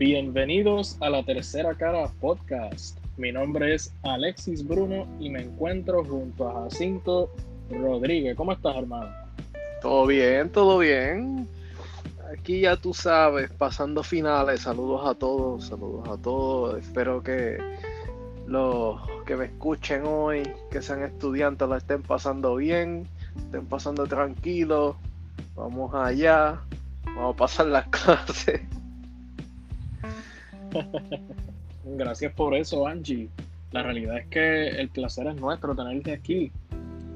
Bienvenidos a la Tercera Cara Podcast. Mi nombre es Alexis Bruno y me encuentro junto a Jacinto Rodríguez. ¿Cómo estás, hermano? Todo bien, todo bien. Aquí ya tú sabes, pasando finales. Saludos a todos, saludos a todos. Espero que los que me escuchen hoy, que sean estudiantes, la estén pasando bien, estén pasando tranquilos. Vamos allá, vamos a pasar las clases. Gracias por eso, Angie. La realidad es que el placer es nuestro tenerte aquí.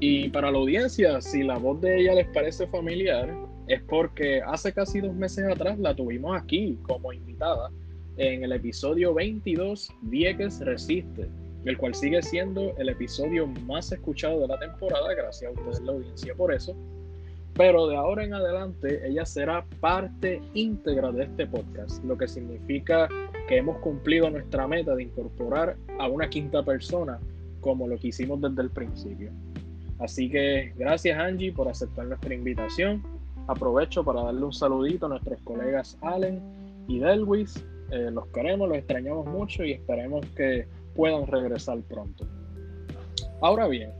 Y para la audiencia, si la voz de ella les parece familiar, es porque hace casi dos meses atrás la tuvimos aquí como invitada en el episodio 22, Vieques Resiste, el cual sigue siendo el episodio más escuchado de la temporada, gracias a ustedes la audiencia por eso. Pero de ahora en adelante ella será parte íntegra de este podcast, lo que significa que hemos cumplido nuestra meta de incorporar a una quinta persona como lo que hicimos desde el principio. Así que gracias Angie por aceptar nuestra invitación. Aprovecho para darle un saludito a nuestros colegas Allen y Delwis. Eh, los queremos, los extrañamos mucho y esperemos que puedan regresar pronto. Ahora bien,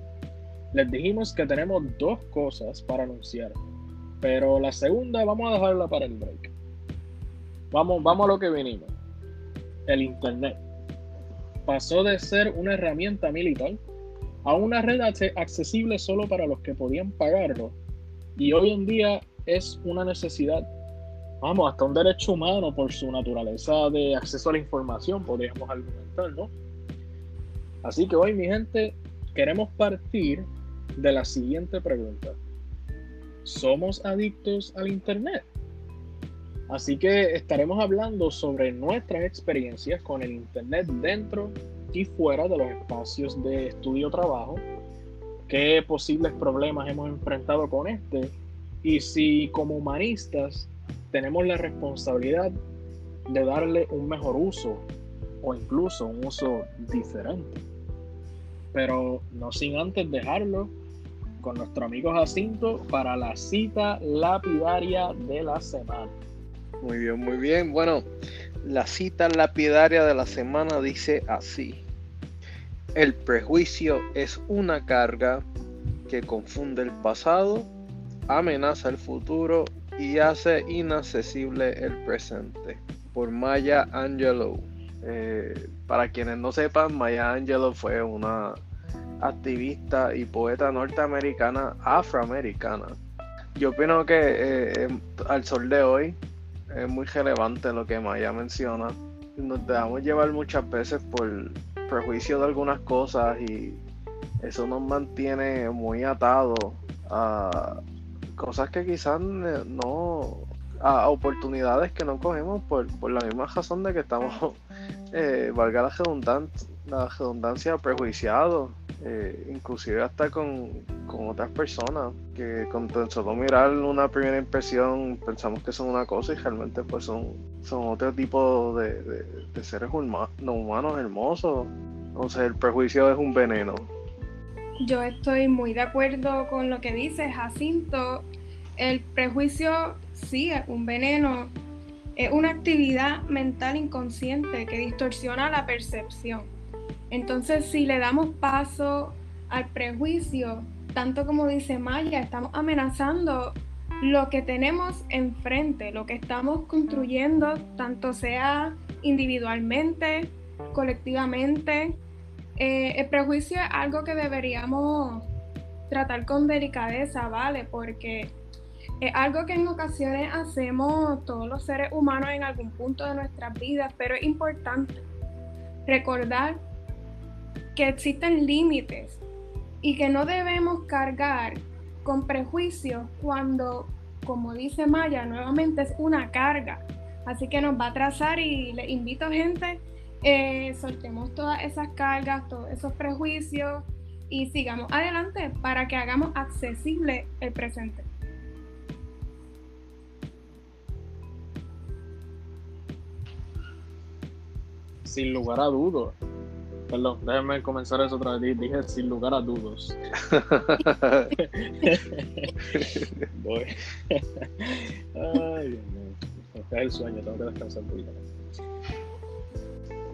les dijimos que tenemos dos cosas para anunciar, pero la segunda vamos a dejarla para el break. Vamos, vamos a lo que vinimos. El Internet pasó de ser una herramienta militar a una red accesible solo para los que podían pagarlo y hoy en día es una necesidad, vamos, hasta un derecho humano por su naturaleza de acceso a la información, podríamos argumentar, ¿no? Así que hoy, mi gente, queremos partir de la siguiente pregunta. ¿Somos adictos al Internet? Así que estaremos hablando sobre nuestras experiencias con el Internet dentro y fuera de los espacios de estudio-trabajo, qué posibles problemas hemos enfrentado con este y si como humanistas tenemos la responsabilidad de darle un mejor uso o incluso un uso diferente. Pero no sin antes dejarlo con nuestro amigo Jacinto para la cita lapidaria de la semana. Muy bien, muy bien. Bueno, la cita lapidaria de la semana dice así. El prejuicio es una carga que confunde el pasado, amenaza el futuro y hace inaccesible el presente. Por Maya Angelou. Eh, para quienes no sepan, Maya Angelou fue una activista y poeta norteamericana afroamericana. Yo opino que eh, al sol de hoy es muy relevante lo que Maya menciona. Nos dejamos llevar muchas veces por prejuicio de algunas cosas y eso nos mantiene muy atados a cosas que quizás no, a oportunidades que no cogemos por, la misma razón de que estamos, eh, valga la redundancia, la redundancia prejuiciados eh, inclusive hasta con, otras personas que con solo mirar una primera impresión pensamos que son una cosa y realmente pues son, son otro tipo de, seres no humanos hermosos. Entonces el prejuicio es un veneno. Yo estoy muy de acuerdo con lo que dice Jacinto. El prejuicio sí es un veneno, es una actividad mental inconsciente que distorsiona la percepción entonces, si le damos paso al prejuicio, tanto como dice Maya, estamos amenazando lo que tenemos enfrente, lo que estamos construyendo, tanto sea individualmente, colectivamente. Eh, el prejuicio es algo que deberíamos tratar con delicadeza, ¿vale? Porque es algo que en ocasiones hacemos todos los seres humanos en algún punto de nuestras vidas, pero es importante recordar que existen límites y que no debemos cargar con prejuicios cuando, como dice Maya, nuevamente es una carga. Así que nos va a trazar y le invito gente, eh, soltemos todas esas cargas, todos esos prejuicios y sigamos adelante para que hagamos accesible el presente. Sin lugar a dudas, Perdón, déjenme comenzar eso otra vez. Dije sin lugar a dudos. Voy. Ay, Dios mío. Este es el sueño, tengo que descansar un poquito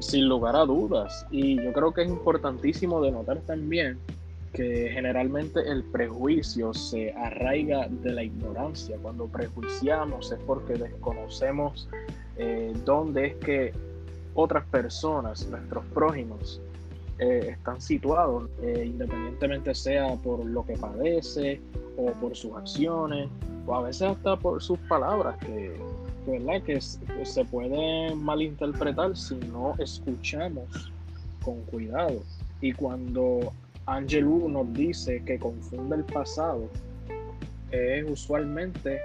sin lugar a dudas. Y yo creo que es importantísimo de notar también que generalmente el prejuicio se arraiga de la ignorancia. Cuando prejuiciamos es porque desconocemos eh, dónde es que otras personas, nuestros prójimos, eh, están situados, eh, independientemente sea por lo que padece o por sus acciones o a veces hasta por sus palabras que, ¿verdad? que se pueden malinterpretar si no escuchamos con cuidado. Y cuando Angelou nos dice que confunde el pasado, es usualmente,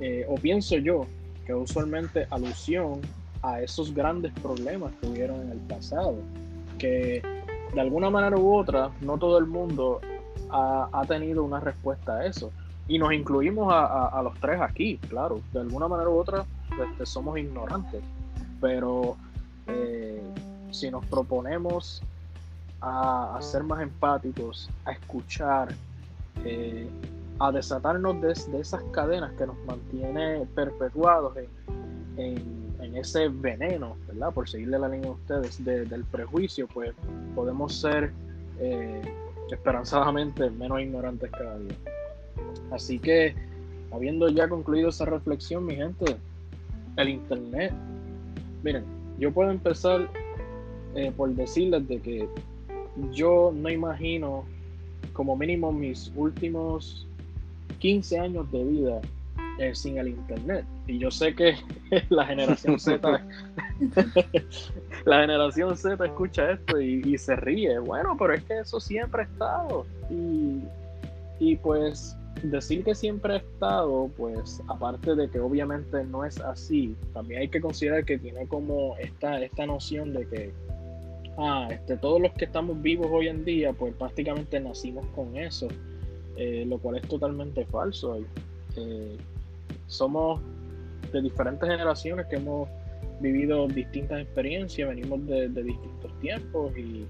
eh, o pienso yo, que usualmente alusión a esos grandes problemas que hubieron en el pasado, que de alguna manera u otra no todo el mundo ha, tenido una respuesta a eso. Y nos incluimos a, los tres aquí, claro, de alguna manera u otra este, somos ignorantes, pero eh, si nos proponemos a, ser más empáticos, a escuchar, eh, a desatarnos de, esas cadenas que nos mantiene perpetuados en, ese veneno, ¿verdad? Por seguirle la línea a ustedes, del prejuicio, pues podemos ser eh, esperanzadamente menos ignorantes cada día. Así que, habiendo ya concluido esa reflexión, mi gente, el Internet, miren, yo puedo empezar eh, por decirles de que yo no imagino como mínimo mis últimos 15 años de vida eh, sin el internet. Y yo sé que la generación Z, la generación Z escucha esto y, se ríe. Bueno, pero es que eso siempre ha estado. Y, y pues decir que siempre ha estado, pues aparte de que obviamente no es así, también hay que considerar que tiene como esta, esta noción de que ah, este, todos los que estamos vivos hoy en día, pues prácticamente nacimos con eso, eh, lo cual es totalmente falso. Eh, somos de diferentes generaciones que hemos vivido distintas experiencias, venimos de, distintos tiempos y,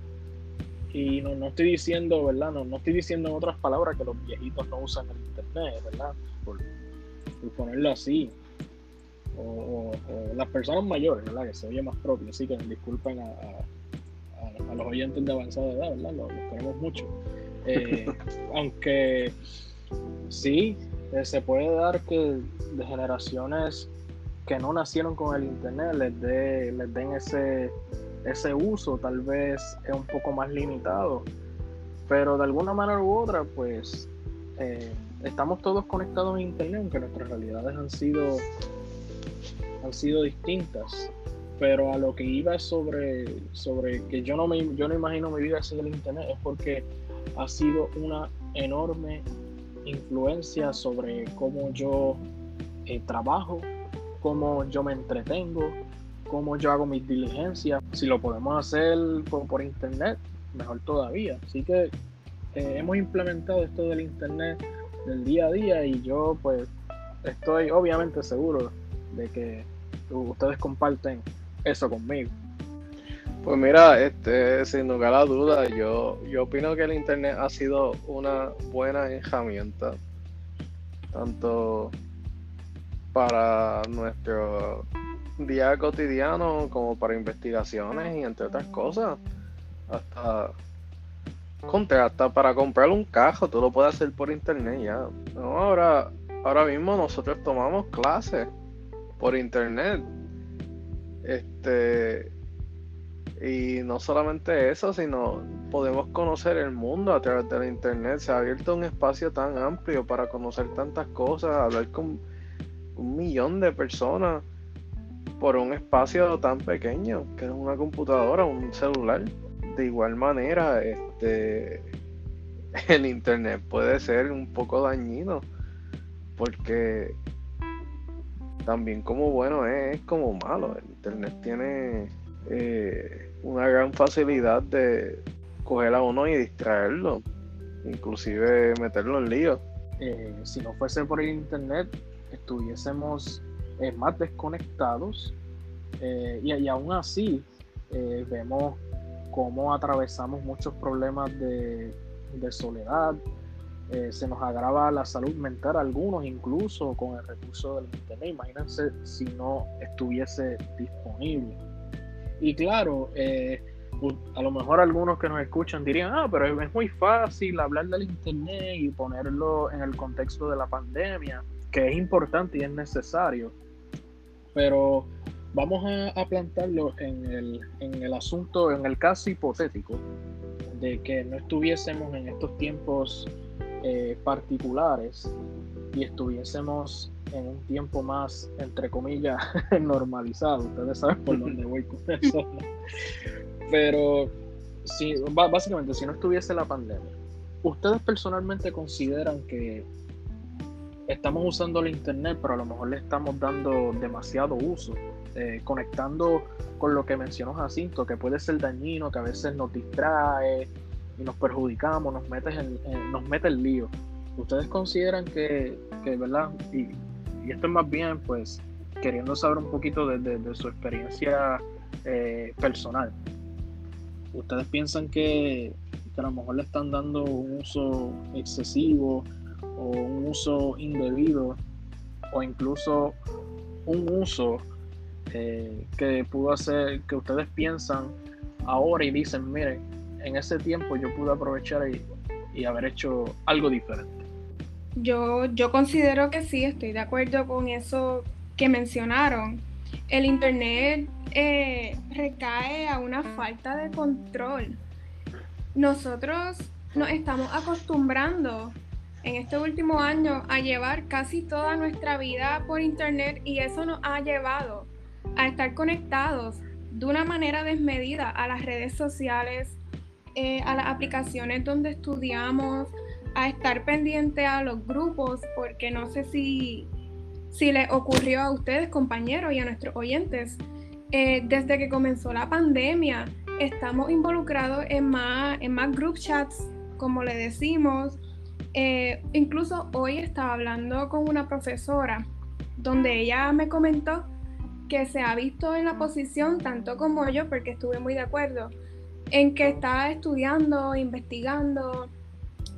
y no, no, estoy diciendo, ¿verdad? No, no estoy diciendo en otras palabras que los viejitos no usan el internet, ¿verdad? Por, ponerlo así. O, las personas mayores, ¿verdad? Que se oye más propio, así que disculpen a a, los oyentes de avanzada edad, ¿verdad? Los, queremos mucho. Eh, aunque sí, eh, se puede dar que de generaciones que no nacieron con el internet les, dé les den ese, ese uso, tal vez es un poco más limitado, pero de alguna manera u otra, pues eh, estamos todos conectados en internet, aunque nuestras realidades han sido, han sido distintas. Pero a lo que iba sobre, sobre que yo no, me, yo no imagino mi vida sin el Internet es porque ha sido una enorme influencia sobre cómo yo eh, trabajo, cómo yo me entretengo, cómo yo hago mis diligencias. Si lo podemos hacer por, Internet, mejor todavía. Así que eh, hemos implementado esto del Internet del día a día y yo pues estoy obviamente seguro de que ustedes comparten eso conmigo. Pues mira, este, sin lugar a dudas, yo, yo opino que el internet ha sido una buena herramienta, tanto para nuestro día cotidiano como para investigaciones y entre otras cosas. Hasta hasta para comprar un cajo, tú lo puedes hacer por internet ya. ahora, ahora mismo nosotros tomamos clases por internet este, y no solamente eso, sino podemos conocer el mundo a través de la internet. Se ha abierto un espacio tan amplio para conocer tantas cosas, hablar con un millón de personas por un espacio tan pequeño, que es una computadora, un celular. De igual manera, este el internet puede ser un poco dañino porque también como bueno es, como malo. El internet tiene eh, una gran facilidad de coger a uno y distraerlo, inclusive meterlo en lío. Eh, si no fuese por el internet, estuviésemos eh, más desconectados y, y, aún así vemos cómo atravesamos muchos problemas de, soledad, eh, se nos agrava la salud mental algunos incluso con el recurso del internet imagínense si no estuviese disponible Y claro, eh, a lo mejor algunos que nos escuchan dirían, ah, pero es muy fácil hablar del Internet y ponerlo en el contexto de la pandemia, que es importante y es necesario. Pero vamos a, plantarlo en el, en el asunto, en el caso hipotético de que no estuviésemos en estos tiempos eh, particulares y estuviésemos en un tiempo más, entre comillas, normalizado. Ustedes saben por dónde voy con eso. Pero si, básicamente, si no estuviese la pandemia, ¿ustedes personalmente consideran que estamos usando el Internet, pero a lo mejor le estamos dando demasiado uso, eh, conectando con lo que mencionó Jacinto, que puede ser dañino, que a veces nos distrae y nos perjudicamos, nos mete en, nos mete el lío? ¿Ustedes consideran que, que verdad? Y, esto es más bien, pues, queriendo saber un poquito de, su experiencia eh, personal. ¿Ustedes piensan que, a lo mejor le están dando un uso excesivo o un uso indebido o incluso un uso eh, que pudo hacer que ustedes piensan ahora y dicen, miren, en ese tiempo yo pude aprovechar y, y haber hecho algo diferente? Yo, yo considero que sí, estoy de acuerdo con eso que mencionaron. El Internet eh, recae a una falta de control. Nosotros nos estamos acostumbrando en este último año a llevar casi toda nuestra vida por Internet y eso nos ha llevado a estar conectados de una manera desmedida a las redes sociales, eh, a las aplicaciones donde estudiamos, a estar pendiente a los grupos, porque no sé si, si les ocurrió a ustedes, compañeros, y a nuestros oyentes, eh, desde que comenzó la pandemia, estamos involucrados en más, en más group chats, como le decimos. Eh, incluso hoy estaba hablando con una profesora donde ella me comentó que se ha visto en la posición, tanto como yo, porque estuve muy de acuerdo, en que está estudiando, investigando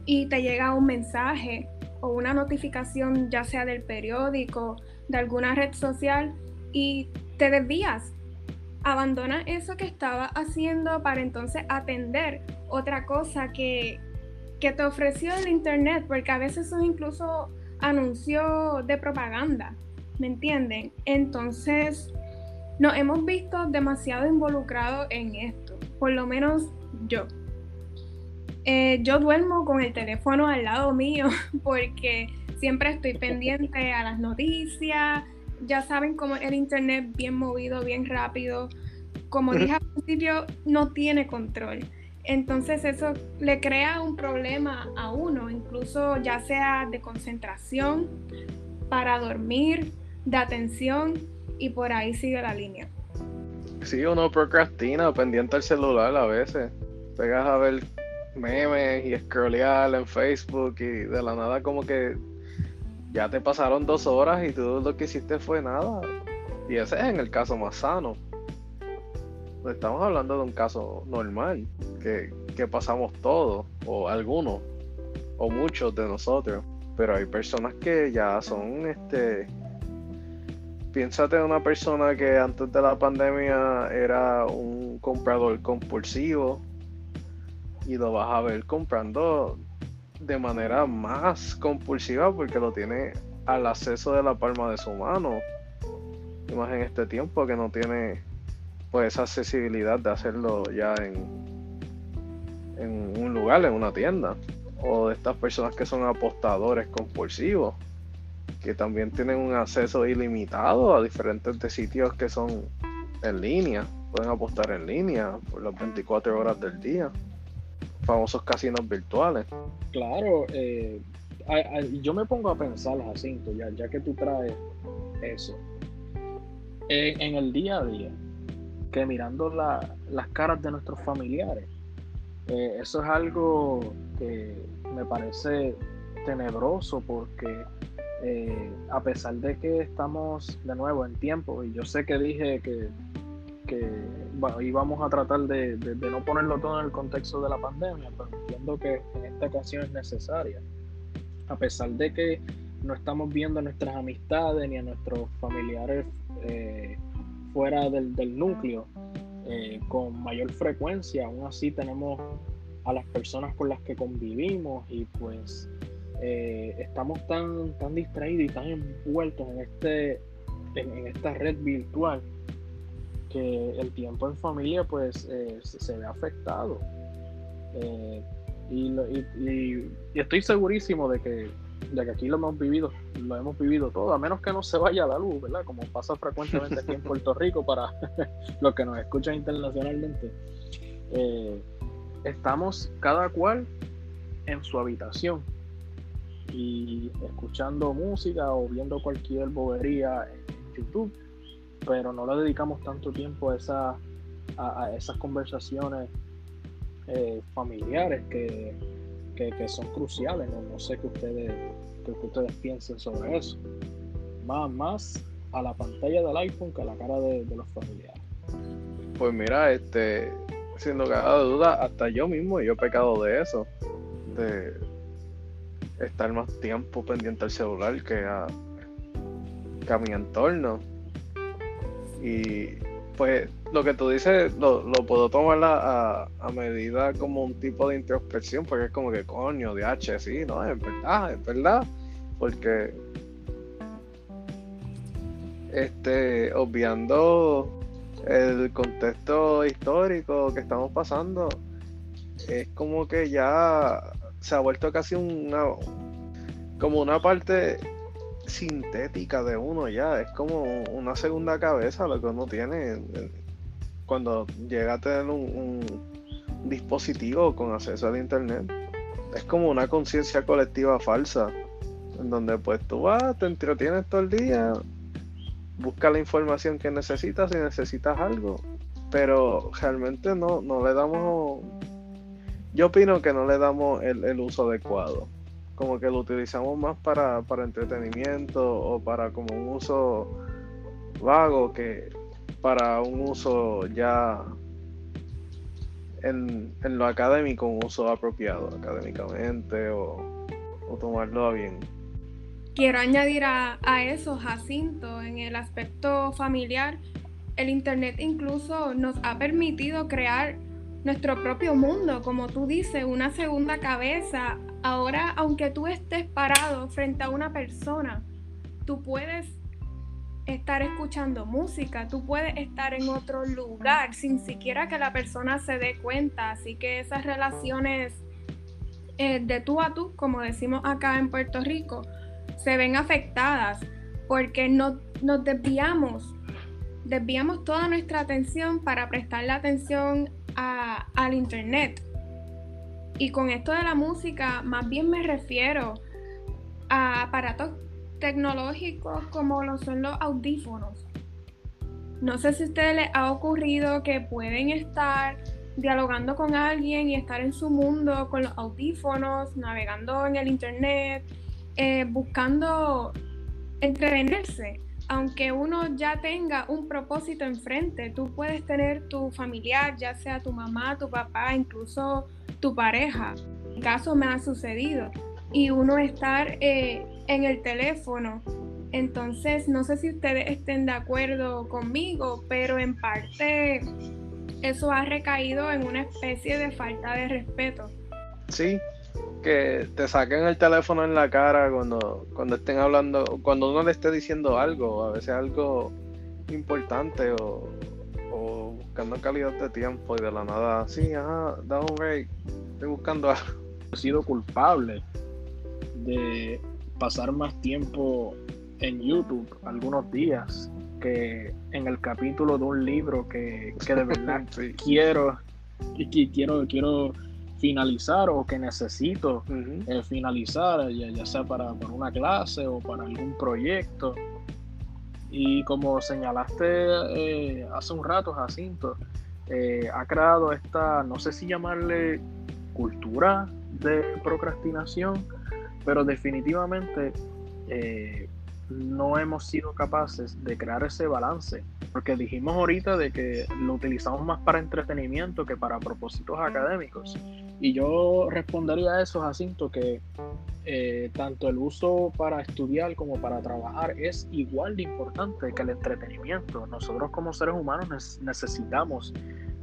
y te llega un mensaje o una notificación, ya sea del periódico, de alguna red social, y te desvías abandona eso que estaba haciendo para entonces atender otra cosa que, te ofreció el internet, porque a veces son incluso anuncios de propaganda, ¿me entienden? Entonces, nos hemos visto demasiado involucrados en esto, por lo menos yo. Eh, yo duermo con el teléfono al lado mío porque siempre estoy pendiente a las noticias, ya saben cómo el internet bien movido, bien rápido, como dije al principio, no tiene control. Entonces eso le crea un problema a uno, incluso ya sea de concentración, para dormir, de atención y por ahí sigue la línea. Sí, uno procrastina pendiente al celular a veces. Pegas a ver memes y scrollear en Facebook y de la nada como que ya te pasaron dos horas y todo lo que hiciste fue nada. Y ese es en el caso más sano. Estamos hablando de un caso normal, que, que pasamos todos, o algunos, o muchos de nosotros. Pero hay personas que ya son, este, piénsate en una persona que antes de la pandemia era un comprador compulsivo y lo vas a ver comprando de manera más compulsiva porque lo tiene al acceso de la palma de su mano. Y más en este tiempo que no tiene pues esa accesibilidad de hacerlo ya en, en un lugar, en una tienda. O de estas personas que son apostadores compulsivos, que también tienen un acceso ilimitado a diferentes sitios que son en línea. Pueden apostar en línea por las 24 horas del día famosos casinos virtuales. Claro, eh, yo me pongo a pensar, Jacinto, ya, ya que tú traes eso. En, el día a día, que mirando las caras de nuestros familiares, eh, eso es algo que me parece tenebroso porque eh, a pesar de que estamos de nuevo en tiempo, y yo sé que dije que que bueno, íbamos a tratar de, no ponerlo todo en el contexto de la pandemia, pero entiendo que en esta ocasión es necesaria. A pesar de que no estamos viendo a nuestras amistades ni a nuestros familiares eh, fuera del, núcleo, eh, con mayor frecuencia, aún así tenemos a las personas con las que convivimos y pues eh, estamos tan, tan distraídos y tan envueltos en, este, en, esta red virtual que el tiempo en familia pues eh, se, ve afectado. y, estoy segurísimo de que, de que aquí lo hemos vivido, lo hemos vivido todo, a menos que no se vaya la luz, ¿verdad? Como pasa frecuentemente aquí en Puerto Rico para los que nos escuchan internacionalmente. Eh, estamos cada cual en su habitación y escuchando música o viendo cualquier bobería en YouTube, pero no le dedicamos tanto tiempo a, esa, a, esas conversaciones eh, familiares que, que, son cruciales. No, no sé qué ustedes que ustedes piensen sobre eso. Más, más a la pantalla del iPhone que a la cara de, los familiares. Pues mira, este, siendo cada duda, hasta yo mismo yo he pecado de eso, de estar más tiempo pendiente al celular que a, que a mi entorno. Y pues lo que tú dices lo, puedo tomar a, a, medida como un tipo de introspección, porque es como que coño, de H, sí, no, es verdad, es verdad, porque este, obviando el contexto histórico que estamos pasando, es como que ya se ha vuelto casi una como una parte sintética de uno ya, es como una segunda cabeza lo que uno tiene cuando llega a tener un, dispositivo con acceso al internet. Es como una conciencia colectiva falsa, en donde pues tú vas, te entretienes todo el día, busca la información que necesitas si necesitas algo, pero realmente no, no le damos, yo opino que no le damos el, el uso adecuado como que lo utilizamos más para, para entretenimiento o para como un uso vago que para un uso ya en, lo académico, un uso apropiado académicamente o, tomarlo a bien. Quiero añadir a, a eso, Jacinto, en el aspecto familiar, el Internet incluso nos ha permitido crear nuestro propio mundo, como tú dices, una segunda cabeza Ahora, aunque tú estés parado frente a una persona, tú puedes estar escuchando música, tú puedes estar en otro lugar sin siquiera que la persona se dé cuenta. Así que esas relaciones eh, de tú a tú, como decimos acá en Puerto Rico, se ven afectadas porque no, nos desviamos, desviamos toda nuestra atención para prestarle atención al Internet. Y con esto de la música, más bien me refiero a aparatos tecnológicos como lo son los audífonos. No sé si a ustedes les ha ocurrido que pueden estar dialogando con alguien y estar en su mundo con los audífonos, navegando en el internet, eh, buscando entretenerse. Aunque uno ya tenga un propósito enfrente, tú puedes tener tu familiar, ya sea tu mamá, tu papá, incluso tu pareja. Caso me ha sucedido. Y uno estar eh, en el teléfono. Entonces, no sé si ustedes estén de acuerdo conmigo, pero en parte eso ha recaído en una especie de falta de respeto. Sí, que te saquen el teléfono en la cara cuando, cuando estén hablando, cuando uno le esté diciendo algo, a veces algo importante o, buscando calidad de tiempo y de la nada, sí, ajá, da un break, estoy buscando algo. He sido culpable de pasar más tiempo en YouTube algunos días que en el capítulo de un libro que, que de verdad quiero y quiero quiero finalizar o que necesito eh, finalizar ya, sea para, para, una clase o para algún proyecto y como señalaste eh, hace un rato, Jacinto, eh, ha creado esta, no sé si llamarle cultura de procrastinación, pero definitivamente eh, no hemos sido capaces de crear ese balance, porque dijimos ahorita de que lo utilizamos más para entretenimiento que para propósitos académicos. Y yo respondería a eso, Jacinto, que eh, tanto el uso para estudiar como para trabajar es igual de importante que el entretenimiento. Nosotros como seres humanos necesitamos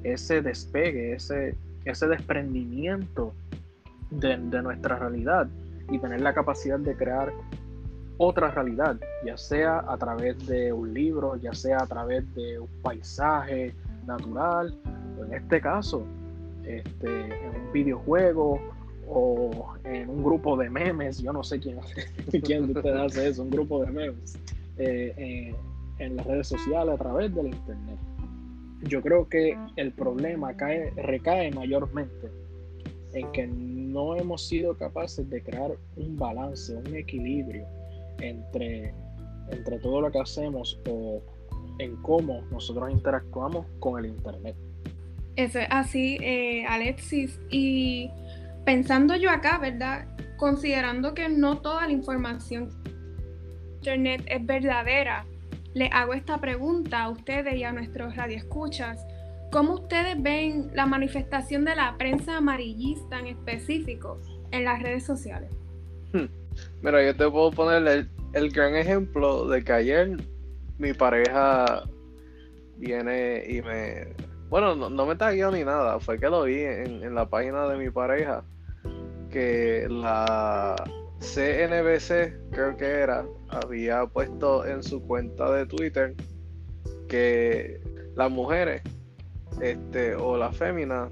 ese despegue, ese, ese desprendimiento de, de nuestra realidad y tener la capacidad de crear otra realidad, ya sea a través de un libro, ya sea a través de un paisaje natural, en este caso, este, en un videojuego o en un grupo de memes, yo no sé quién, quién de ustedes hace eso, un grupo de memes eh, en las redes sociales a través del internet. Yo creo que el problema cae, recae mayormente en que no hemos sido capaces de crear un balance, un equilibrio entre, entre todo lo que hacemos o en cómo nosotros interactuamos con el Internet. Eso es así, eh, Alexis. Y pensando yo acá, ¿verdad? Considerando que no toda la información Internet es verdadera, le hago esta pregunta a ustedes y a nuestros radioescuchas. ¿Cómo ustedes ven la manifestación de la prensa amarillista en específico en las redes sociales? Hmm. Mira, yo te puedo poner el, gran ejemplo de que ayer mi pareja viene y me... Bueno, no, me taguió ni nada, fue que lo vi en, la página de mi pareja, que la CNBC, creo que era, había puesto en su cuenta de Twitter que las mujeres este, o las féminas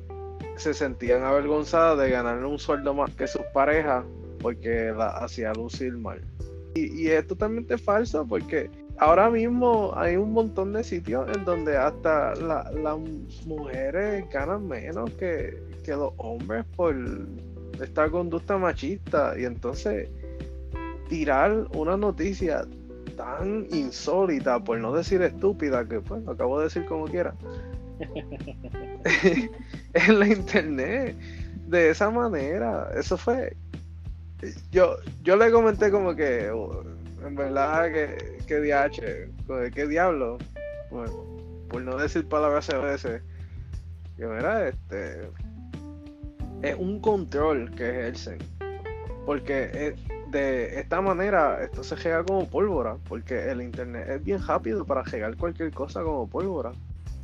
se sentían avergonzadas de ganar un sueldo más que sus parejas porque la hacía lucir mal. Y, es totalmente falso porque ahora mismo hay un montón de sitios en donde hasta las mujeres ganan menos que, que los hombres por esta conducta machista. Y entonces tirar una noticia tan insólita, por no decir estúpida, que pues lo acabo de decir como quiera, en la internet, de esa manera, eso fue yo, yo le comenté como que, en verdad, que, que DH, que diablo, bueno, por no decir palabras a veces, que mira, este, es un control que ejercen, porque de esta manera esto se llega como pólvora, porque el internet es bien rápido para llegar cualquier cosa como pólvora.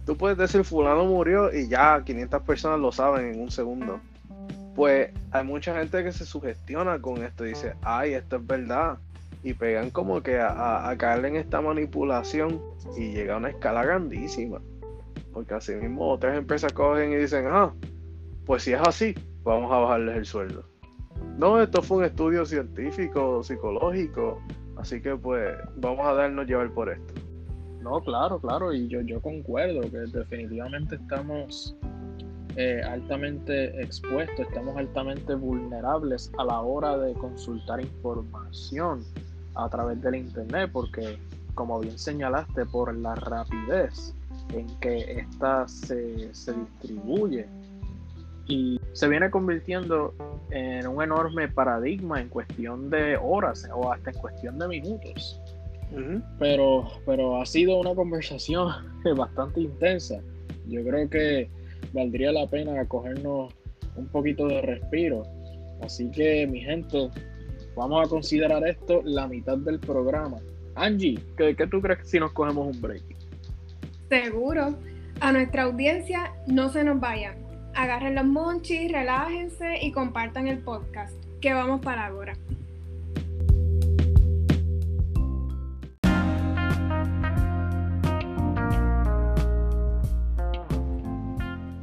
Tú puedes decir fulano murió y ya 500 personas lo saben en un segundo. Pues hay mucha gente que se sugestiona con esto y dice, ay, esto es verdad. Y pegan como que a, a, caer en esta manipulación y llega a una escala grandísima. Porque así mismo otras empresas cogen y dicen, ah, pues si es así, vamos a bajarles el sueldo. No, esto fue un estudio científico, psicológico, así que pues vamos a darnos llevar por esto. No, claro, claro, y yo, yo concuerdo que definitivamente estamos eh, altamente expuestos, estamos altamente vulnerables a la hora de consultar información a través del Internet, porque como bien señalaste, por la rapidez en que ésta se, se distribuye y se viene convirtiendo en un enorme paradigma en cuestión de horas o hasta en cuestión de minutos. pero, pero ha sido una conversación bastante intensa. Yo creo que valdría la pena cogernos un poquito de respiro. Así que, mi gente, vamos a considerar esto la mitad del programa. Angie, ¿qué, tú crees si nos cogemos un break? Seguro. A nuestra audiencia, no se nos vayan. Agarren los monchis, relájense y compartan el podcast. Que vamos para ahora.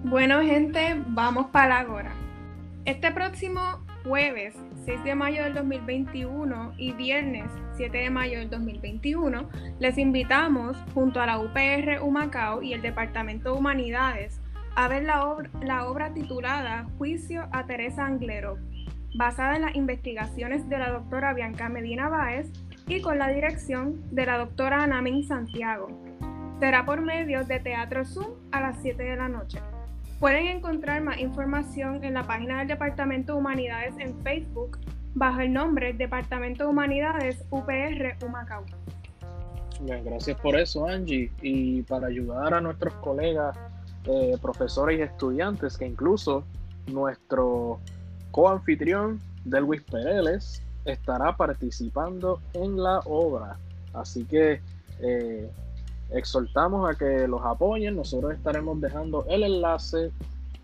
Bueno, gente, vamos para ahora. Este próximo jueves 6 de mayo del 2021 y viernes 7 de mayo del 2021, les invitamos junto a la UPR Humacao y el Departamento de Humanidades a ver la obra, la obra titulada Juicio a Teresa Anglero, basada en las investigaciones de la doctora Bianca Medina Báez y con la dirección de la doctora Anamin Santiago. Será por medio de Teatro Zoom a las 7 de la noche. Pueden encontrar más información en la página del Departamento de Humanidades en Facebook bajo el nombre Departamento de Humanidades UPR Humacao. Bien, gracias por eso, Angie. Y para ayudar a nuestros colegas, eh, profesores y estudiantes, que incluso nuestro coanfitrión, Delwis Pereles, estará participando en la obra. Así que eh, exhortamos a que los apoyen. Nosotros estaremos dejando el enlace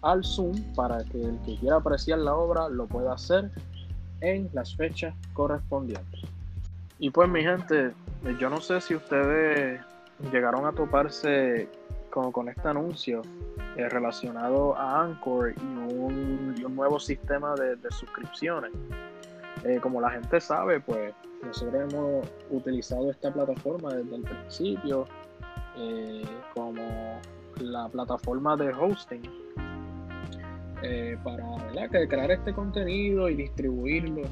al Zoom para que el que quiera apreciar la obra lo pueda hacer en las fechas correspondientes. Y pues mi gente, yo no sé si ustedes llegaron a toparse con, este anuncio eh, relacionado a Anchor y un, nuevo sistema de, suscripciones. Eh, como la gente sabe, pues nosotros hemos utilizado esta plataforma desde el principio eh, como la plataforma de hosting para crear este contenido y distribuirlo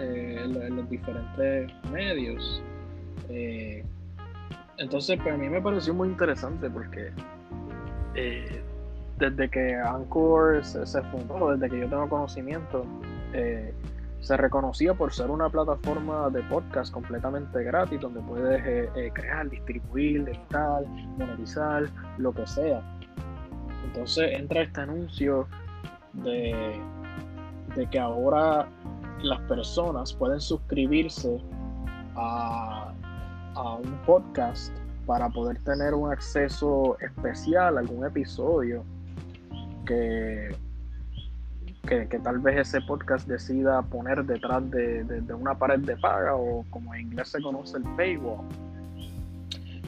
en, los diferentes medios. Entonces, para mí me pareció muy interesante porque eh, desde que Anchor se, fundó, desde que yo tengo conocimiento, eh, se reconocía por ser una plataforma de podcast completamente gratis donde puedes eh, crear, distribuir, editar, monetizar, lo que sea. Entonces entra este anuncio de, de que ahora las personas pueden suscribirse a a un podcast para poder tener un acceso especial a algún episodio que, que, tal vez ese podcast decida poner detrás de, una pared de paga o como en inglés se conoce el paywall.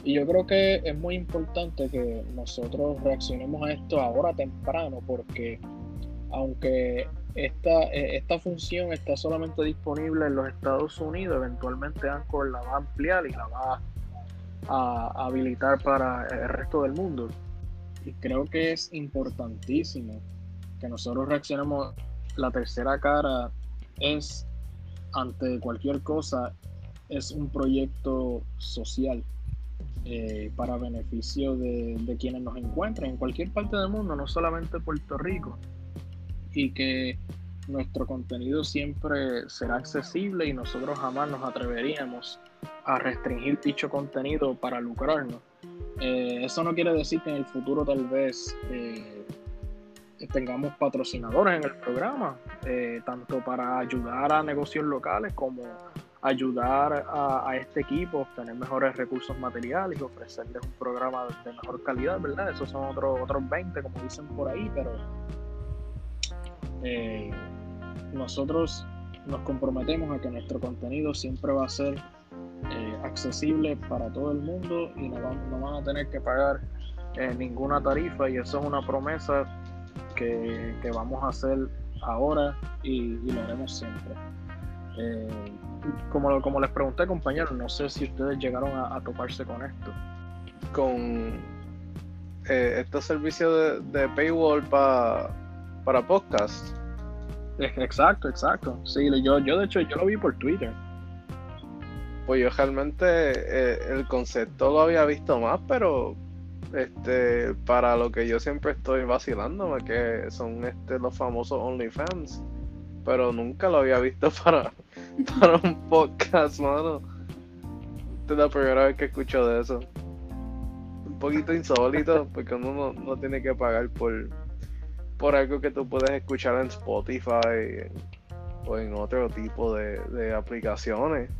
Y yo creo que es muy importante que nosotros reaccionemos a esto ahora temprano porque aunque esta, eh, esta función está solamente disponible en los Estados Unidos. Eventualmente Anchor la va a ampliar y la va a, habilitar para el resto del mundo. Y creo que es importantísimo que nosotros reaccionemos. La tercera cara es, ante cualquier cosa, es un proyecto social eh, para beneficio de, de quienes nos encuentren en cualquier parte del mundo, no solamente Puerto Rico y que nuestro contenido siempre será accesible y nosotros jamás nos atreveríamos a restringir dicho contenido para lucrarnos. Eh, eso no quiere decir que en el futuro tal vez eh, tengamos patrocinadores en el programa, eh, tanto para ayudar a negocios locales como ayudar a, este equipo a obtener mejores recursos materiales y ofrecerles un programa de mejor calidad, ¿verdad? Esos son otros otros 20, como dicen por ahí, pero eh, nosotros nos comprometemos a que nuestro contenido siempre va a ser eh, accesible para todo el mundo y no, van, a tener que pagar ninguna tarifa y eso es una promesa que, vamos a hacer ahora y, lo haremos siempre. como, como les pregunté compañeros, no sé si ustedes llegaron a, toparse con esto. Con estos servicios de, de paywall para para podcast. Exacto, exacto. Sí, yo, yo de hecho yo lo vi por Twitter. Pues yo realmente eh, el concepto lo había visto más, pero este para lo que yo siempre estoy vacilando, que son este los famosos OnlyFans. Pero nunca lo había visto para, para un podcast, mano. Esta es la primera vez que escucho de eso. Un poquito insólito, porque uno no tiene que pagar por, por algo que tú puedes escuchar en Spotify o en otro tipo de, aplicaciones.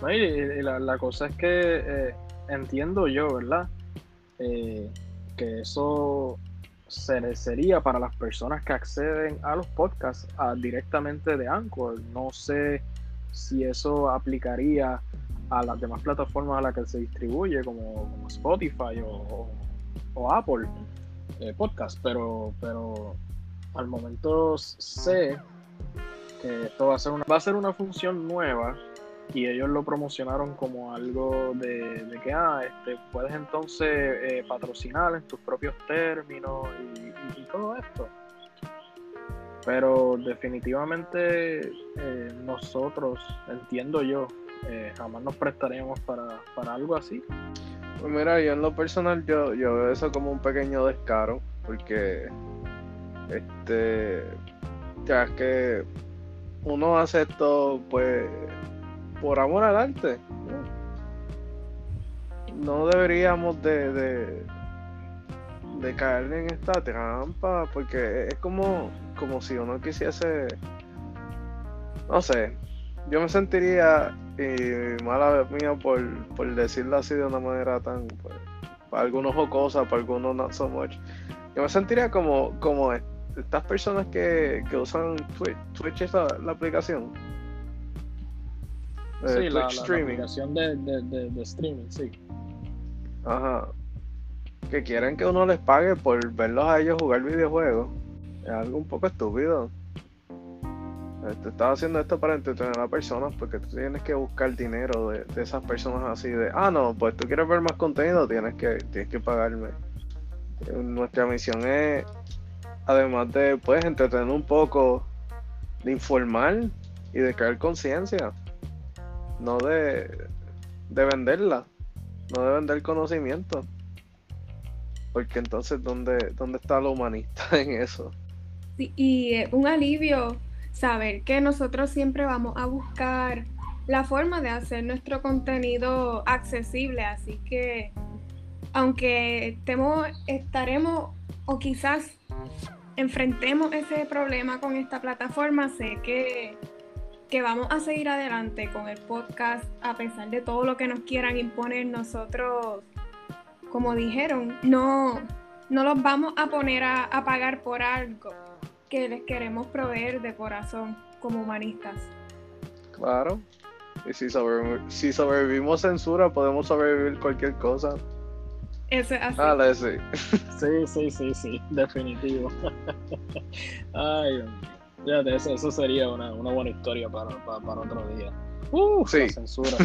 la, cosa es que eh, entiendo yo, ¿verdad? Eh, que eso sería para las personas que acceden a los podcasts directamente de Anchor. No sé si eso aplicaría a las demás plataformas a las que se distribuye, como, Spotify o Apple. Eh, podcast, pero, pero al momento sé que esto va a ser una, va a ser una función nueva y ellos lo promocionaron como algo de, que ah, este, puedes entonces eh, patrocinar en tus propios términos y, todo esto. Pero definitivamente eh, nosotros, entiendo yo, jamás nos prestaremos para, para algo así. Pues mira, yo en lo personal yo, yo veo eso como un pequeño descaro, porque este ya que uno hace esto pues por amor al arte. No, deberíamos de, de, caer en esta trampa, porque es como, como si uno quisiese, no sé, yo me sentiría, y mala mía por, por decirlo así de una manera tan, pues, para algunos jocosa, para algunos no so much. Yo me sentiría como, como estas personas que, que usan Twitch, Twitch es la, aplicación. Eh, sí, la, aplicación de, de, de, streaming, sí. Ajá. Que quieren que uno les pague por verlos a ellos jugar videojuegos. Es algo un poco estúpido. Eh, te estás haciendo esto para entretener a personas porque tú tienes que buscar dinero de, esas personas así de, ah, no, pues tú quieres ver más contenido, tienes que, tienes que pagarme. Eh, nuestra misión es, además de, pues, entretener un poco, de informar y de crear conciencia, no de, de venderla, no de vender conocimiento. Porque entonces, ¿dónde, dónde está lo humanista en eso? Y un alivio saber que nosotros siempre vamos a buscar la forma de hacer nuestro contenido accesible, así que aunque estemos, estaremos o quizás enfrentemos ese problema con esta plataforma, sé que, que vamos a seguir adelante con el podcast a pesar de todo lo que nos quieran imponer nosotros, como dijeron, no, no los vamos a poner a, a pagar por algo que les queremos proveer de corazón como humanistas. Claro. Y si, si sobrevivimos censura, podemos sobrevivir cualquier cosa. Eso es así. sí. sí, sí, sí, sí, definitivo. Ay, fíjate, eso, eso sería una, una, buena historia para, para, otro día. Uh, sí. censura.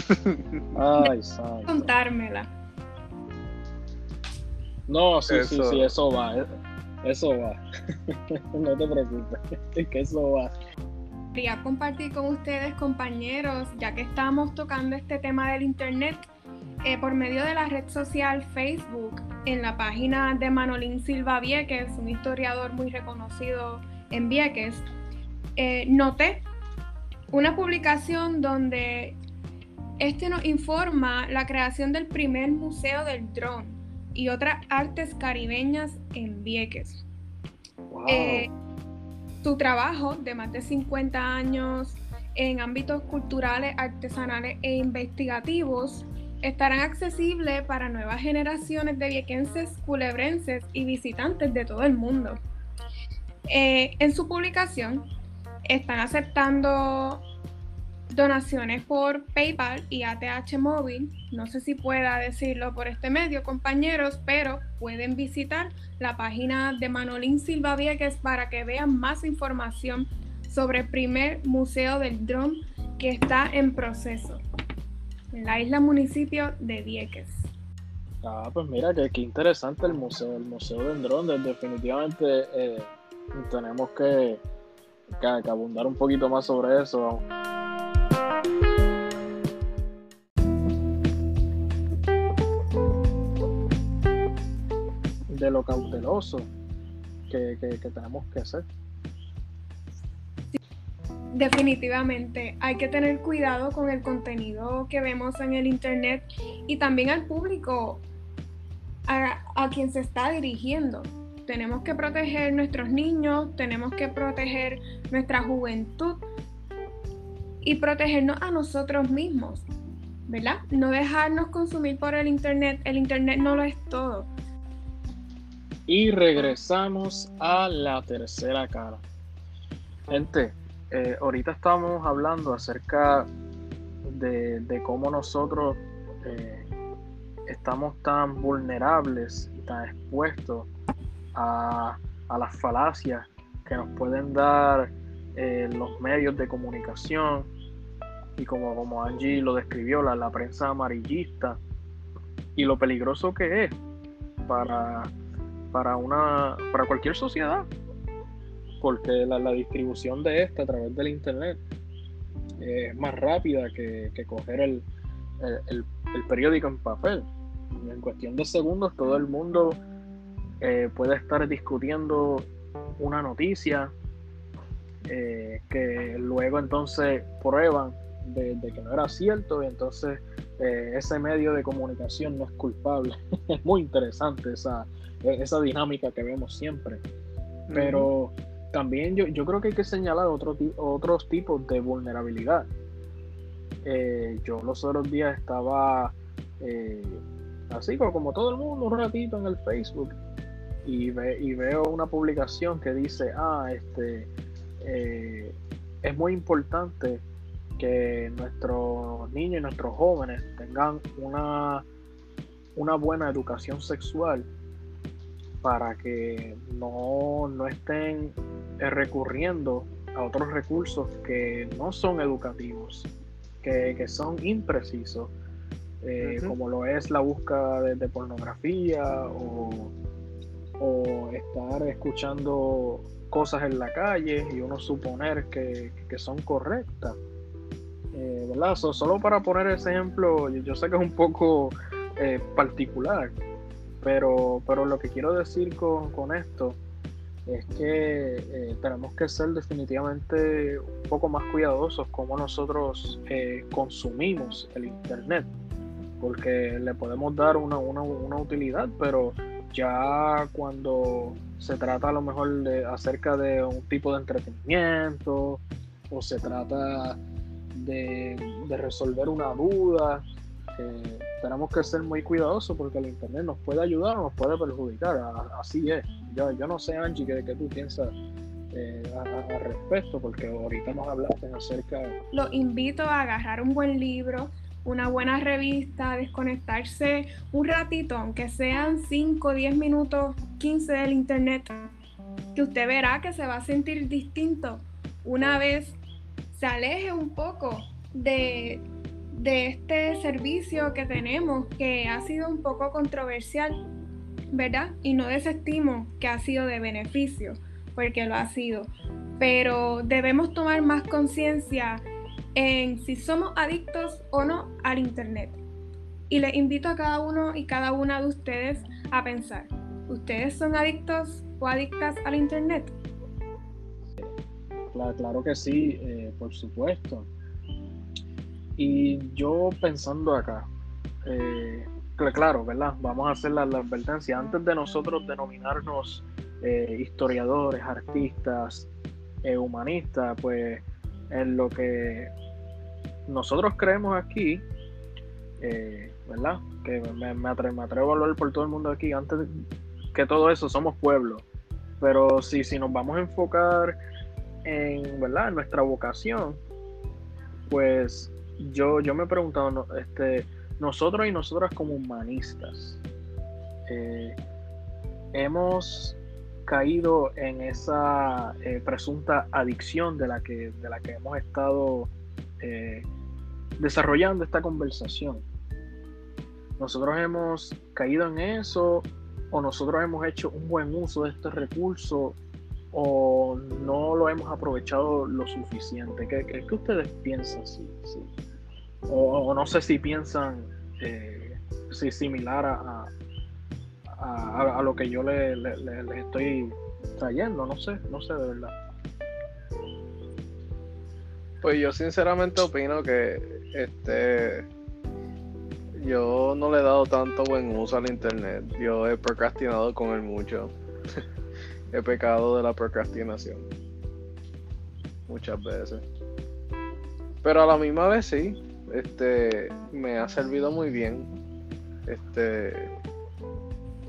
Ay, santo. Contármela. No, sí, sí, sí, eso va. Eh. Eso va. no te preocupes, que eso va. Quería compartir con ustedes, compañeros, ya que estamos tocando este tema del Internet, eh, por medio de la red social Facebook, en la página de Manolín Silva Vieques, un historiador muy reconocido en Vieques, eh, noté una publicación donde este nos informa la creación del primer museo del dron y otras artes caribeñas en Vieques. Eh, su trabajo de más de 50 años en ámbitos culturales, artesanales e investigativos estarán accesibles para nuevas generaciones de viequenses, culebrenses y visitantes de todo el mundo. Eh, en su publicación están aceptando donaciones por PayPal y ATH Móvil. No sé si pueda decirlo por este medio, compañeros, pero pueden visitar la página de Manolín Silva Vieques para que vean más información sobre el primer museo del dron que está en proceso en la isla municipio de Vieques. Ah, pues mira, que, interesante el museo, el museo del dron. Definitivamente eh, tenemos que, que abundar un poquito más sobre eso. de lo cauteloso que, tenemos que hacer. Definitivamente, hay que tener cuidado con el contenido que vemos en el Internet y también al público a, a quien se está dirigiendo. Tenemos que proteger nuestros niños, tenemos que proteger nuestra juventud y protegernos a nosotros mismos, ¿verdad? No dejarnos consumir por el Internet. El Internet no lo es todo. Y regresamos a la tercera cara. Gente, eh, ahorita estamos hablando acerca de, cómo nosotros eh, estamos tan vulnerables y tan expuestos a, las falacias que nos pueden dar eh, los medios de comunicación. Y como, como Angie lo describió, la, la prensa amarillista. Y lo peligroso que es para para una para cualquier sociedad. Porque la, distribución de esta a través del internet es más rápida que, coger el, periódico en papel. En cuestión de segundos todo el mundo eh, puede estar discutiendo una noticia eh, que luego entonces prueban de, que no era cierto y entonces eh, ese medio de comunicación no es culpable. es muy interesante esa, esa dinámica que vemos siempre. Pero también yo, yo, creo que hay que señalar otro, otros tipos de vulnerabilidad. eh, yo los otros días estaba así como todo el mundo un ratito en el Facebook y, y veo una publicación que dice, ah, este, eh, es muy importante que nuestros niños y nuestros jóvenes tengan una, una buena educación sexual para que no, estén recurriendo a otros recursos que no son educativos, que, son imprecisos, eh, como lo es la búsqueda de, pornografía o, o, estar escuchando cosas en la calle y uno suponer que, son correctas. Eh, ¿verdad? solo para poner ese ejemplo, yo, sé que es un poco eh, particular, pero, pero lo que quiero decir con, esto es que eh, tenemos que ser definitivamente un poco más cuidadosos como nosotros consumimos el Internet, porque le podemos dar una, utilidad, pero ya cuando se trata a lo mejor de acerca de un tipo de entretenimiento o se trata de, de resolver una duda, eh, tenemos que ser muy cuidadosos porque el Internet nos puede ayudar o nos puede perjudicar. así es. Yo, yo no sé, Angie, qué, tú piensas eh, al respecto, porque ahorita nos hablaste acerca. Los invito a agarrar un buen libro, una buena revista, desconectarse un ratito, aunque sean 5, 10 minutos, 15 del Internet, que usted verá que se va a sentir distinto una vez se aleje un poco de de este servicio que tenemos que ha sido un poco controversial, ¿verdad? Y no desestimo que ha sido de beneficio, porque lo ha sido. Pero debemos tomar más conciencia en si somos adictos o no al Internet. Y les invito a cada uno y cada una de ustedes a pensar, ¿ustedes son adictos o adictas al Internet? Claro, que sí, eh, por supuesto. Y yo pensando acá, eh, claro, ¿verdad? Vamos a hacer la, advertencia. Antes de nosotros denominarnos eh, historiadores, artistas, humanistas, pues en lo que nosotros creemos aquí, ¿verdad? Que me, atrevo, a hablar por todo el mundo aquí, antes que todo eso somos pueblo. Pero si, si nos vamos a enfocar en, ¿verdad? nuestra vocación, pues yo, yo me he preguntado, este, nosotros y nosotras como humanistas, eh, hemos caído en esa eh, presunta adicción de la que, de la que hemos estado eh, desarrollando esta conversación. Nosotros hemos caído en eso o nosotros hemos hecho un buen uso de este recurso o no lo hemos aprovechado lo suficiente. ¿Qué, qué, ustedes piensan? Sí, sí. O, no sé si piensan eh, si similar a, lo que yo les le, estoy trayendo, no sé, no sé de verdad. Pues yo sinceramente opino que este yo no le he dado tanto buen uso al internet. Yo he procrastinado con él mucho. he pecado de la procrastinación. Muchas veces. Pero a la misma vez sí este, me ha servido muy bien este,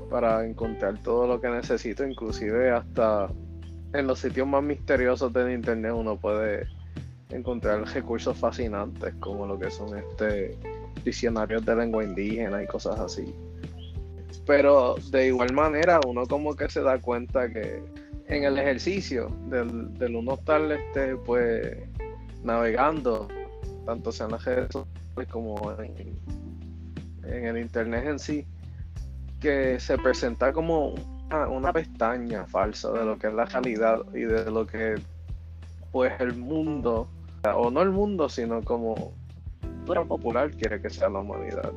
para encontrar todo lo que necesito, inclusive hasta en los sitios más misteriosos del internet uno puede encontrar recursos fascinantes como lo que son este diccionarios de lengua indígena y cosas así. Pero de igual manera uno como que se da cuenta que en el ejercicio del, del uno estar este pues navegando tanto sea en las redes sociales como en, el internet en sí, que se presenta como una, pestaña falsa de lo que es la realidad y de lo que pues el mundo, o no el mundo, sino como popular quiere que sea la humanidad.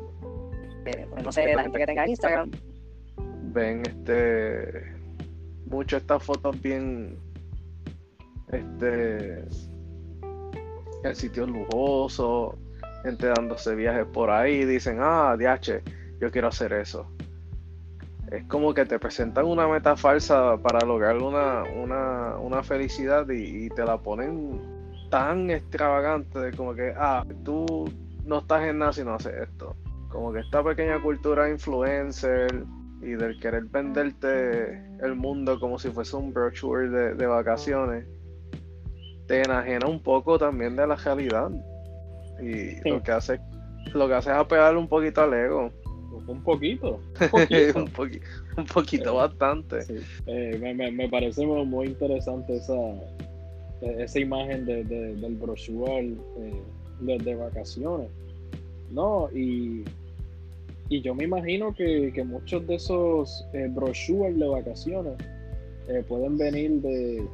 Eh, pues no sé, la gente que tenga Instagram. Ven este mucho estas fotos bien este en sitios lujosos, gente dándose viajes por ahí, dicen, ah, DH, yo quiero hacer eso. Es como que te presentan una meta falsa para lograr una, una, felicidad y, te la ponen tan extravagante de como que, ah, tú no estás en nada si no haces esto. Como que esta pequeña cultura influencer y del querer venderte el mundo como si fuese un brochure de, de vacaciones, te enajena un poco también de la realidad. Y Sí. lo que hace lo que hace es apegarle un poquito al ego. Un poquito. Un poquito. un, poqui- un poquito bastante. Sí. Eh, me, me- me parece muy, interesante esa, esa imagen de, de- del brochure eh, de, de vacaciones. No, y, y yo me imagino que, que muchos de esos eh, brochures de vacaciones eh, pueden venir de,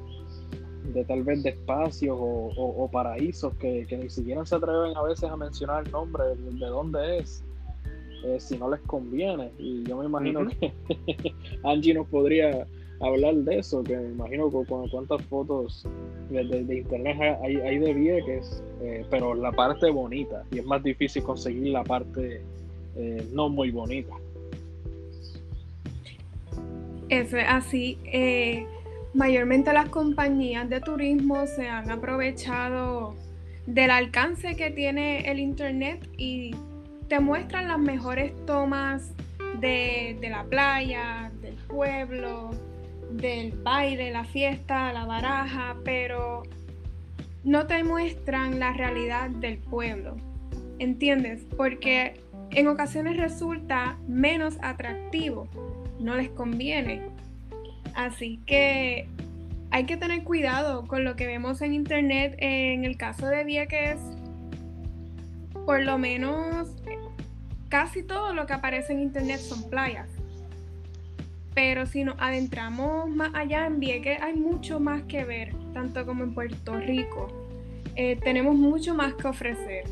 de tal vez de espacios o, o- o paraísos que, que ni siquiera se atreven a veces a mencionar el nombre de, de dónde es, eh, si no les conviene. Y yo me imagino Ujú. que Angie nos podría hablar de eso, que me imagino con, con cuántas fotos de, de- de internet hay, hay de Vieques, eh, pero la parte bonita, y es más difícil conseguir la parte eh, no muy bonita. Eso es así. eh, mayormente las compañías de turismo se han aprovechado del alcance que tiene el Internet y te muestran las mejores tomas de, de la playa, del pueblo, del baile, la fiesta, la baraja, pero no te muestran la realidad del pueblo. ¿Entiendes? Porque en ocasiones resulta menos atractivo no les conviene. Así que hay que tener cuidado con lo que vemos en internet. En el caso de Vieques, por lo menos casi todo lo que aparece en internet son playas. Pero si nos adentramos más allá en Vieques, hay mucho más que ver, tanto como en Puerto Rico. Eh, tenemos mucho más que ofrecer.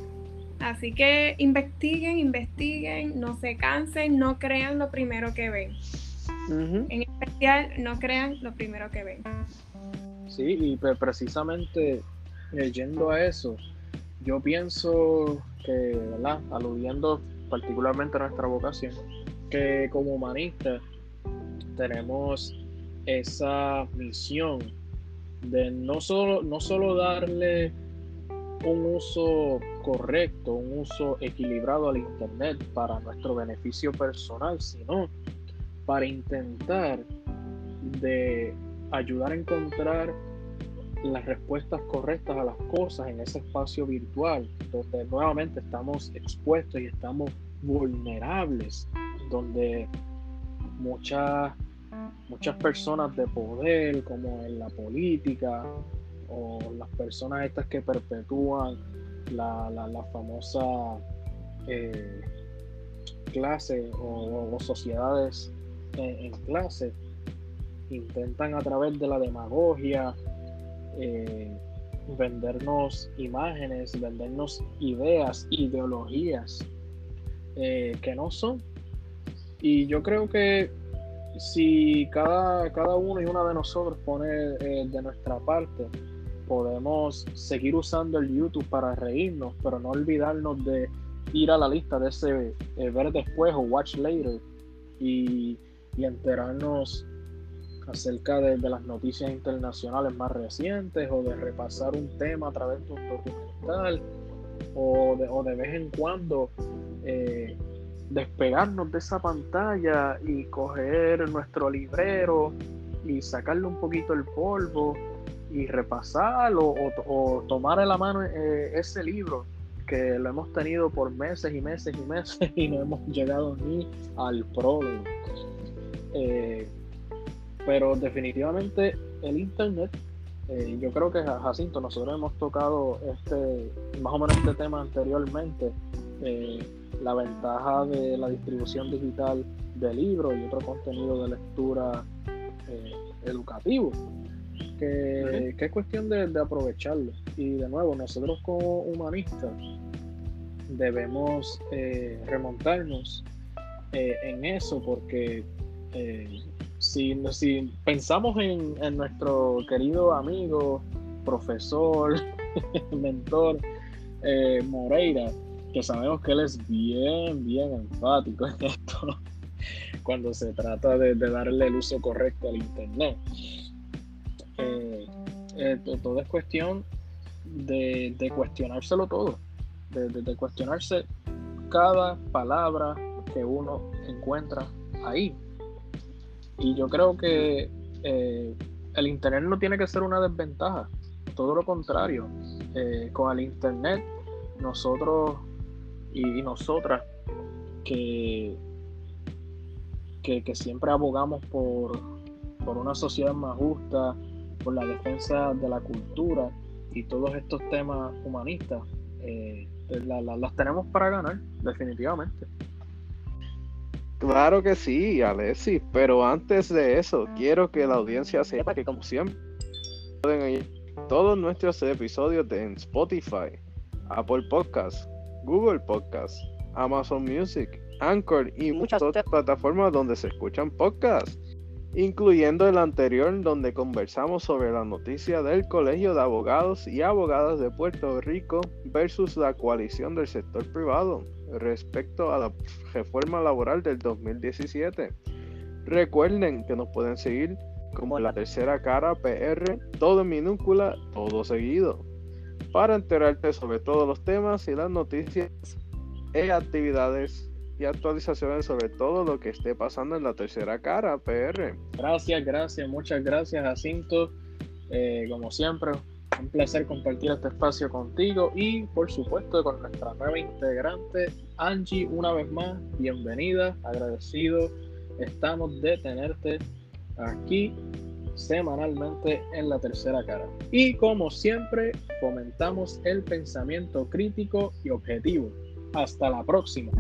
Así que investiguen, investiguen, no se cansen, no crean lo primero que ven. En especial, no crean lo primero que ven. Sí, y pre- precisamente yendo a eso, yo pienso que, ¿verdad? Aludiendo particularmente a nuestra vocación, que como humanistas tenemos esa misión de no solo, no solo darle un uso correcto, un uso equilibrado al Internet para nuestro beneficio personal, sino para intentar de ayudar a encontrar las respuestas correctas a las cosas en ese espacio virtual, donde nuevamente estamos expuestos y estamos vulnerables, donde muchas, muchas personas de poder, como en la política, o las personas estas que perpetúan la, la, la famosa eh, clase o, sociedades en, en clase, intentan a través de la demagogia eh, vendernos imágenes, vendernos ideas, ideologías eh, que no son. Y yo creo que si cada, cada uno y una de nosotros pone eh, de nuestra parte, podemos seguir usando el YouTube para reírnos, pero no olvidarnos de ir a la lista de ese ver después o watch later y, y enterarnos acerca de, las noticias internacionales más recientes o de repasar un tema a través de un documental o de, o de vez en cuando eh, despegarnos de esa pantalla y coger nuestro librero y sacarle un poquito el polvo y repasarlo o tomar en la mano eh, ese libro que lo hemos tenido por meses y meses y meses y no hemos llegado ni al prólogo. Eh, pero definitivamente el internet eh, yo creo que Jacinto nosotros hemos tocado este más o menos este tema anteriormente eh, la ventaja de la distribución digital de libros y otro contenido de lectura eh, educativo que, que, es cuestión de, de, aprovecharlo. Y de nuevo nosotros como humanistas debemos eh, remontarnos eh, en eso porque eh, si, pensamos en, nuestro querido amigo, profesor, mentor eh, Moreira, que sabemos que él es bien, bien enfático en esto cuando se trata de, darle el uso correcto al Internet. Eh, eh, todo es cuestión de, cuestionárselo todo, de cuestionarse cada palabra que uno encuentra ahí. Y yo creo que eh, el Internet no tiene que ser una desventaja, todo lo contrario. Eh, con el Internet, nosotros y, nosotras que, que, siempre abogamos por, por una sociedad más justa, por la defensa de la cultura y todos estos temas humanistas, eh, la- la- las tenemos para ganar, definitivamente. Claro que sí, Alexis, pero antes de eso, quiero que la audiencia sepa que como siempre pueden oír todos nuestros episodios de- en Spotify, Apple Podcasts, Google Podcasts, Amazon Music, Anchor y muchas otras plataformas donde se escuchan podcasts, incluyendo el anterior donde conversamos sobre la noticia del Colegio de Abogados y Abogadas de Puerto Rico versus la coalición del sector privado respecto a la reforma laboral del 2017. Recuerden que nos pueden seguir como la tercera cara PR, todo en minúscula, todo seguido, para enterarte sobre todos los temas y las noticias e actividades y actualizaciones sobre todo lo que esté pasando en la tercera cara PR. Gracias, gracias, muchas gracias, Jacinto. Eh, como siempre, un placer compartir este espacio contigo y, por supuesto, con nuestra nueva integrante, Angie, una vez más, bienvenida, agradecido. Estamos de tenerte aquí semanalmente en la tercera cara. Y como siempre, fomentamos el pensamiento crítico y objetivo. Hasta la próxima.